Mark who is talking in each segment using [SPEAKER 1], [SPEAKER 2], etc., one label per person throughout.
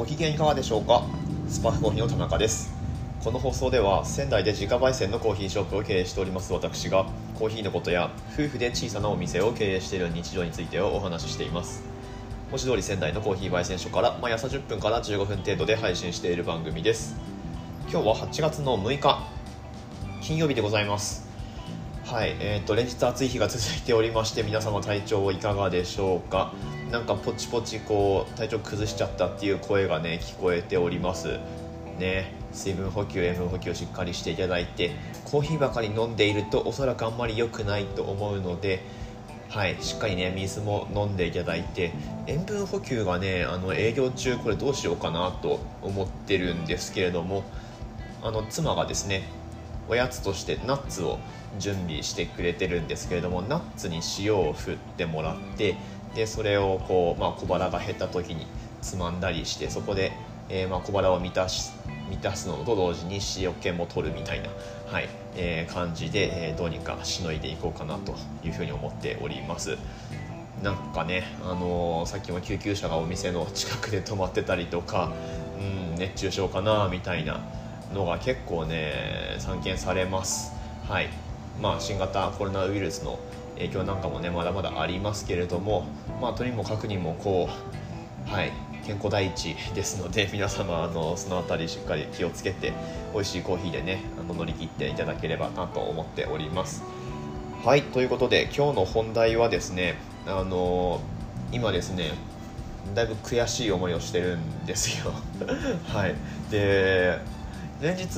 [SPEAKER 1] ご機嫌いかがでしょうか？スパークコーヒーの田中です。この放送では仙台で自家焙煎のコーヒーショップを経営しております私がコーヒーのことや夫婦で小さなお店を経営している日常についてをお話ししています。文字通り仙台のコーヒー焙煎所から毎朝10分から15分程度で配信している番組です。今日は8月の6日金曜日でございます。はいえーと、連日暑い日が続いておりまして皆様体調いかがでしょうか？なんかポチポチこう体調崩しちゃったっていう声がね聞こえております。ね。水分補給塩分補給をしっかりしていただいてコーヒーばかり飲んでいるとおそらくあんまり良くないと思うのではいしっかりね水も飲んでいただいて塩分補給がねあの営業中これどうしようかなと思ってるんですけれどもあの妻がですねおやつとしてナッツを準備してくれてるんですけれどもナッツに塩を振ってもらってでそれをこう、まあ、小腹が減った時につまんだりしてそこで、えー、まあ小腹を満たし満たすのと同時に塩気も取るみたいな、はいえー、感じで、えー、どうにかしのいでいこうかなというふうに思っております。なんかね、あのー、さっきも救急車がお店の近くで止まってたりとか、うん、熱中症かなみたいなのが結構ね散見されます。はい。まあ新型コロナウイルスの影響なんかもねまだまだありますけれどもまあとにもかくにもこうはい健康第一ですので 皆様あのその辺りしっかり気をつけて美味しいコーヒーでねあの乗り切っていただければなと思っております。はいということで今日の本題はですねあの今ですねだいぶ悔しい思いをしてるんですよ。はい。で連日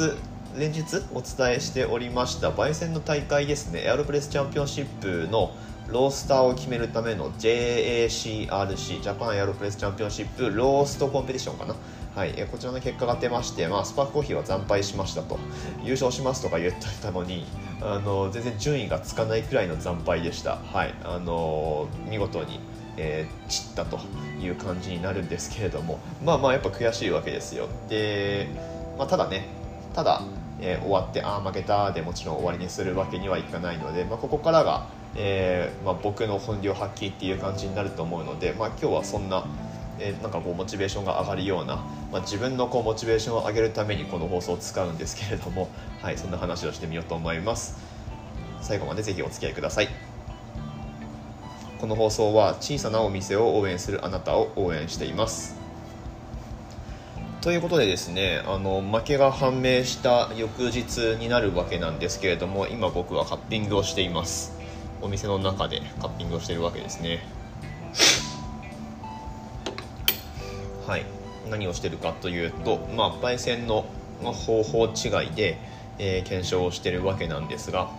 [SPEAKER 1] 連日お伝えしておりました焙煎の大会ですね。エアロプレスチャンピオンシップのロースターを決めるための JACRC ジャパンエアロプレスチャンピオンシップローストコンペティションかな。はい、えこちらの結果が出まして、まあ、スパークコーヒーは惨敗しましたと。優勝しますとか言ってたのにあの全然順位がつかないくらいの惨敗でした、はい。あの見事に、えー、散ったという感じになるんですけれども。まあまあやっぱ悔しいわけですよ。でまあ、ただねただ、えー、終わってああ負けたでもちろん終わりにするわけにはいかないので、まあ、ここからが、えーまあ、僕の本領発揮っていう感じになると思うので、まあ、今日はそんなえー、なんかこうモチベーションが上がるような、まあ、自分のこうモチベーションを上げるためにこの放送を使うんですけれども、はい、そんな話をしてみようと思います。最後までぜひお付き合いください。この放送は小さなお店を応援するあなたを応援しています。ということでですねあの負けが判明した翌日になるわけなんですけれども今僕はカッピングをしています。お店の中でカッピングをしてるわけですね。はい。何をしてるかというとまあ焙煎の方法違いで、えー、検証をしてるわけなんですが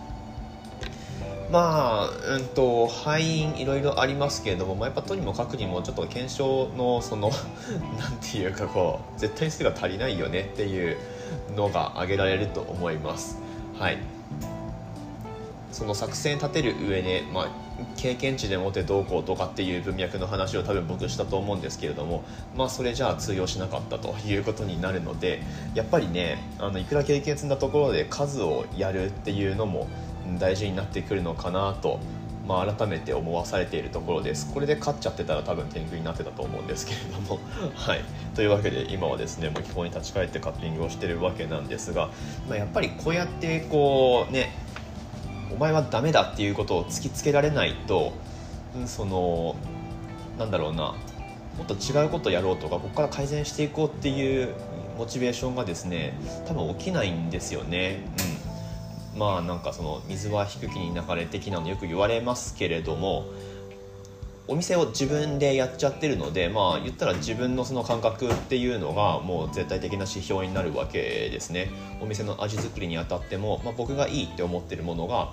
[SPEAKER 1] まあ、うんと、敗因いろいろありますけれども、まあ、やっぱとにもかくにもちょっと検証のその なんていうかこう絶対数が足りないよねっていうのが挙げられると思います。はい。その作戦立てる上で、まあ、経験値でもってどうこうとかっていう文脈の話を多分僕したと思うんですけれども、まあ、それじゃあ通用しなかったということになるのでやっぱりねあのいくら経験積んだところで数をやるっていうのも大事になってくるのかなと、まあ、改めて思わされているところです。これで勝っちゃってたら多分天狗になってたと思うんですけれども。はい。というわけで今はですねもう基本に立ち返ってカッピングをしてるわけなんですが、まあ、やっぱりこうやってこうねお前はダメだっていうことを突きつけられないとそのなんだろうなもっと違うことやろうとかここから改善していこうっていうモチベーションがですね多分起きないんですよね。うん。まあなんかその水は低きに流れ的なのよく言われますけれどもお店を自分でやっちゃってるのでまあ言ったら自分のその感覚っていうのがもう絶対的な指標になるわけですね。お店の味作りにあたっても、まあ、僕がいいって思ってるものが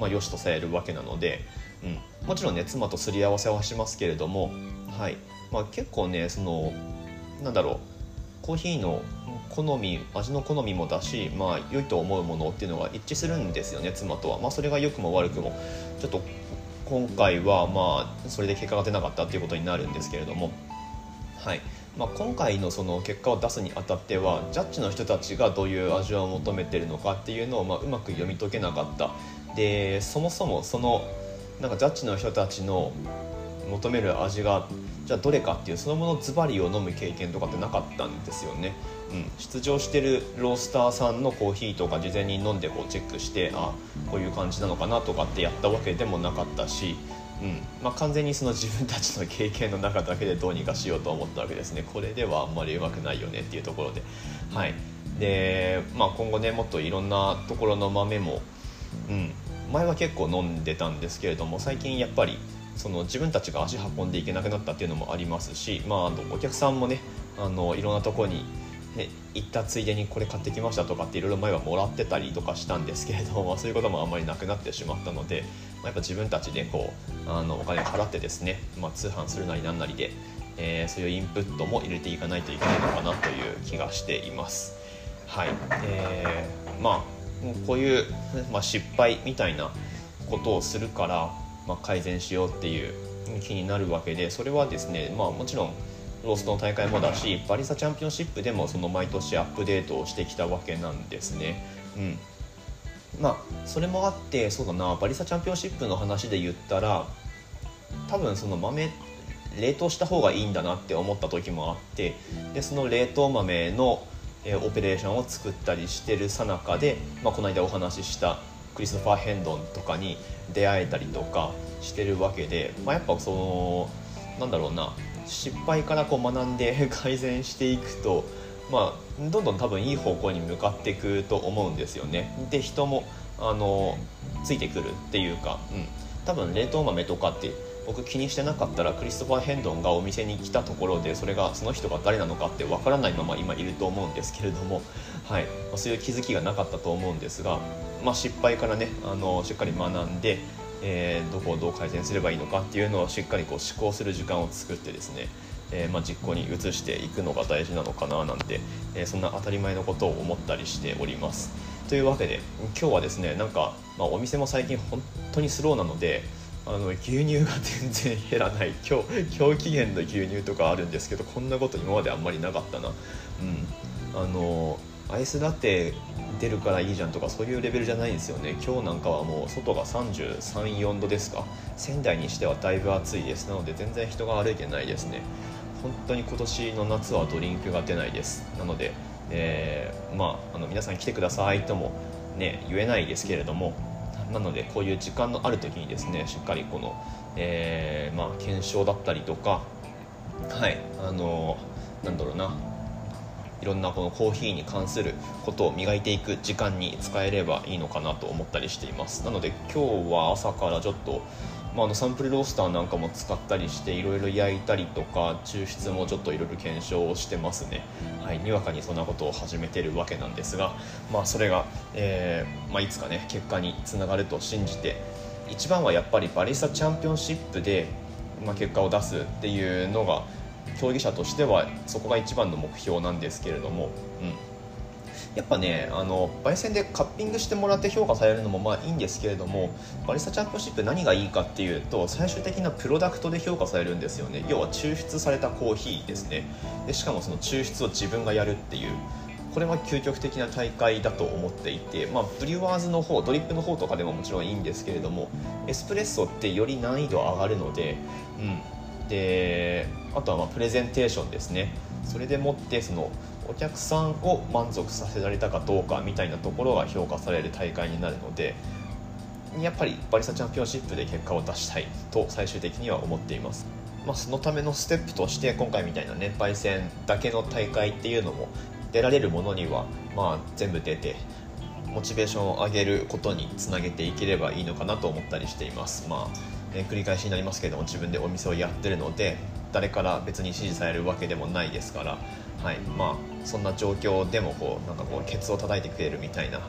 [SPEAKER 1] まあ、良しとされるわけなので、うん、もちろんね妻とすり合わせはしますけれども、はい。まあ、結構ねそのなんだろう。コーヒーの好み味の好みもだし、まあ、良いと思うものっていうのが一致するんですよね妻とは、まあ、それが良くも悪くも。ちょっと今回はまあそれで結果が出なかったっていうことになるんですけれども。はい。まあ、今回のその結果を出すにあたってはジャッジの人たちがどういう味を求めてるのかっていうのをまあうまく読み解けなかった。でそもそもそのなんかジャッジの人たちの求める味がじゃあどれかっていうそのものズバリを飲む経験とかってなかったんですよね。うん、出場してるロースターさんのコーヒーとか事前に飲んでこうチェックしてあこういう感じなのかなとかってやったわけでもなかったし、うん。まあ、完全にその自分たちの経験の中だけでどうにかしようと思ったわけですね。これではあんまりうまくないよねっていうところで,、はい。でまあ、今後ねもっといろんなところの豆も、うん、前は結構飲んでたんですけれども最近やっぱりその自分たちが足運んでいけなくなったっていうのもありますし、まあ、あのお客さんもねあのいろんなとこにね、行ったついでにこれ買ってきましたとかっていろいろ前はもらってたりとかしたんですけれども、そういうこともあんまりなくなってしまったので、まあ、やっぱ自分たちでこうあのお金を払ってですね、まあ、通販するなりなんなりで、えー、そういうインプットも入れていかないといけないのかなという気がしています。はいえー、まあこういう、まあ、失敗みたいなことをするから、まあ、改善しようっていう気になるわけでそれはですね、まあ、もちろんローストの大会もだしバリサチャンピオンシップでもその毎年アップデートをしてきたわけなんですね。うんまあそれもあってそうだなバリサチャンピオンシップの話で言ったら多分その豆冷凍した方がいいんだなって思った時もあってでその冷凍豆の、えオペレーションを作ったりしてるさなかで、まあ、この間お話ししたクリストファー・ヘンドンとかに出会えたりとかしてるわけで、まあ、やっぱそのなんだろうな失敗からこう学んで 改善していくと、まあ、どんどん多分いい方向に向かっていくと思うんですよね。で人もあのついてくるっていうか、うん、多分冷凍豆とかって僕気にしてなかったらクリストファー・ヘンドンがお店に来たところでそれがその人が誰なのかってわからないまま今いると思うんですけれども、はいま、そういう気づきがなかったと思うんですが、まあ、失敗からねあのしっかり学んでえー、どこをどう改善すればいいのかっていうのをしっかりこう思考する時間を作ってですね、えー、まあ、実行に移していくのが大事なのかななんて、えー、そんな当たり前のことを思ったりしております。というわけで今日はですねなんか、まあ、お店も最近本当にスローなのであの牛乳が全然減らない。今日今日期限の牛乳とかあるんですけどこんなこと今まであんまりなかったな。うん。あのアイスラテ出るからいいじゃんとかそういうレベルじゃないんですよね。今日なんかはもう外が334度ですか。仙台にしてはだいぶ暑いです。なので全然人が歩いてないですね。本当に今年の夏はドリンクが出ないです。なので、えー、まああの皆さん来てくださいともね言えないですけれどもなのでこういう時間のある時にですねしっかりこの、えー、まあ、検証だったりとかはいあのなんだろうないろんなこのコーヒーに関することを磨いていく時間に使えればいいのかなと思ったりしています。なので今日は朝からちょっと、まあ、あのサンプルロースターなんかも使ったりしていろいろ焼いたりとか抽出もちょっといろいろ検証をしてますね。はいにわかにそんなことを始めてるわけなんですがまあそれが、えー、まあ、いつかね結果につながると信じて一番はやっぱりバリスタチャンピオンシップで、まあ、結果を出すっていうのが競技者としてはそこが一番の目標なんですけれども、うん、やっぱねあの焙煎でカッピングしてもらって評価されるのもまあいいんですけれどもバリスタチャンピオンシップ何がいいかっていうと最終的なプロダクトで評価されるんですよね。要は抽出されたコーヒーですね。でしかもその抽出を自分がやるっていうこれは究極的な大会だと思っていて、まあ、ブリュワーズの方ドリップの方とかでももちろんいいんですけれどもエスプレッソってより難易度上がるので、うん、であとはまプレゼンテーションですね。それでもってそのお客さんを満足させられたかどうかみたいなところが評価される大会になるのでやっぱりバリスタチャンピオンシップで結果を出したいと最終的には思っています、まあ、そのためのステップとして今回みたいな年配戦だけの大会っていうのも出られるものにはまあ全部出てモチベーションを上げることにつなげていければいいのかなと思ったりしています。まあえ、繰り返しになりますけれども自分でお店をやってるので誰から別に指示されるわけでもないですから、はいまあ、そんな状況でもこうなんかこうケツを叩いてくれるみたいな。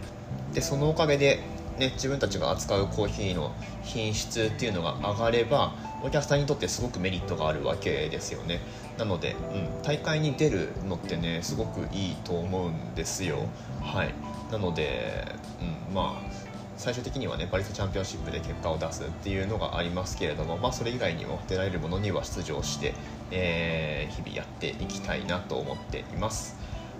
[SPEAKER 1] でそのおかげで、ね、自分たちが扱うコーヒーの品質っていうのが上がればお客さんにとってすごくメリットがあるわけですよね。なので、うん、大会に出るのってねすごくいいと思うんですよ。はい。なので、うん、まあ最終的にはねパリスチャンピオンシップで結果を出すっていうのがありますけれども、まあ、それ以外にも出られるものには出場して、えー、日々やっていきたいなと思っています。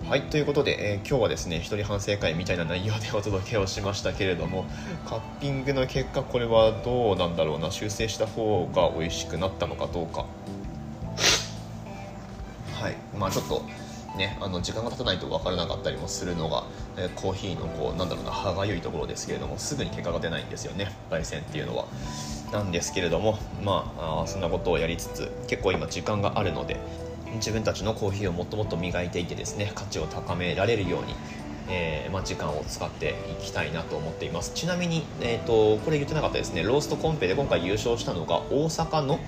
[SPEAKER 1] はいということで、えー、今日はですね一人反省会みたいな内容でお届けをしましたけれどもカッピングの結果これはどうなんだろうな修正した方が美味しくなったのかどうかはいまあちょっとね、あの時間が経たないと分からなかったりもするのが、えー、コーヒーのこうなんだろうな歯がゆいところですけれどもすぐに結果が出ないんですよね焙煎っていうのは。なんですけれどもまあそんなことをやりつつ結構今時間があるので自分たちのコーヒーをもっともっと磨いていてですね価値を高められるようにえー、まあ、時間を使っていきたいなと思っています。ちなみに、えーと、これ言ってなかったですねローストコンペで今回優勝したのが大阪の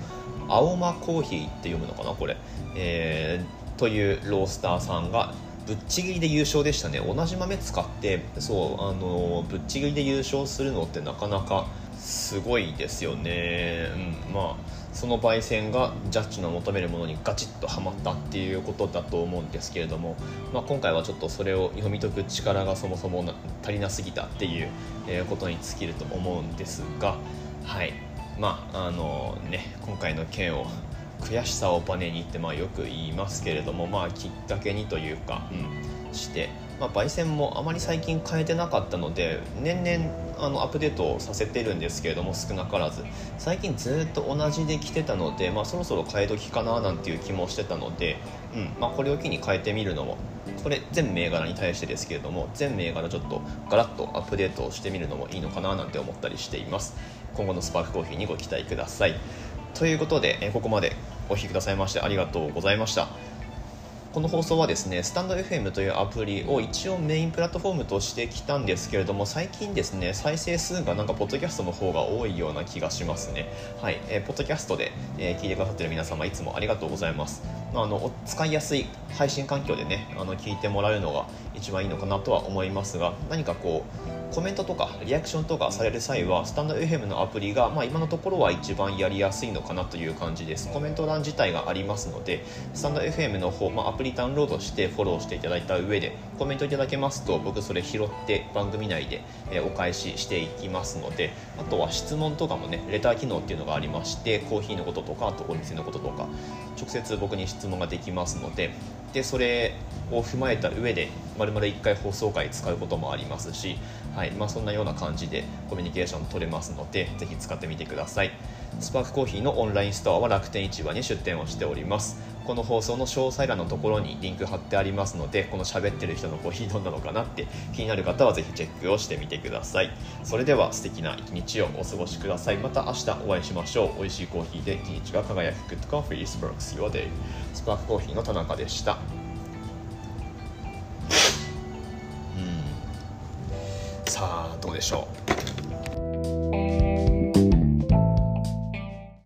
[SPEAKER 1] 青間コーヒーって読むのかなこれ、え、というロースターさんがぶっちぎりで優勝でしたね。同じ豆使ってそうあのぶっちぎりで優勝するのってなかなかすごいですよね、うん、まあその焙煎がジャッジの求めるものにガチッとはまったっていうことだと思うんですけれども、まあ、今回はちょっとそれを読み解く力がそもそも足りなすぎたっていうことに尽きると思うんですがはい。まああのね今回の件を悔しさをバネにってまあよく言いますけれどもまあきっかけにというか、うん、してまあ、焙煎もあまり最近変えてなかったので年々あのアップデートをさせてるんですけれども少なからず。最近ずっと同じで来てたので、まあ、そろそろ変え時かななんていう気もしてたので、うんまあ、これを機に変えてみるのもこれ全銘柄に対してですけれども全銘柄ちょっとガラッとアップデートをしてみるのもいいのかななんて思ったりしています。今後のスパークコーヒーにご期待ください。ということでここまでお聴きくださいましてありがとうございました。この放送はですねスタンド FM というアプリを一応メインプラットフォームとしてきたんですけれども最近ですね再生数がなんかポッドキャストの方が多いような気がしますね。はい、えー、ポッドキャストで、えー、聞いてくださってる皆様いつもありがとうございます。あの使いやすい配信環境でねあの聞いてもらうのが一番いいのかなとは思いますが何かこうコメントとかリアクションとかされる際はスタンド FM のアプリが、まあ、今のところは一番やりやすいのかなという感じです。コメント欄自体がありますのでスタンド FM の方、まあ、アプリダウンロードしてフォローしていただいた上でコメントいただけますと僕それ拾って番組内で、お返ししていきますのであとは質問とかもねレター機能っていうのがありましてコーヒーのこととかあとお店のこととか直接僕に質問ができますのででそれを踏まえた上で丸々1回放送回使うこともありますし、はいまあ、そんなような感じでコミュニケーション取れますのでぜひ使ってみてください。スパークコーヒーのオンラインストアは楽天市場に出店をしております。この放送の詳細欄のところにリンク貼ってありますのでこの喋ってる人のコーヒーどんなのかなって気になる方はぜひチェックをしてみてください。それでは素敵な一日をお過ごしください。また明日お会いしましょう。美味しいコーヒーで一日が輝く Good Coffee Sparks Your Day スパークコーヒーの田中でした。さあどうでしょう。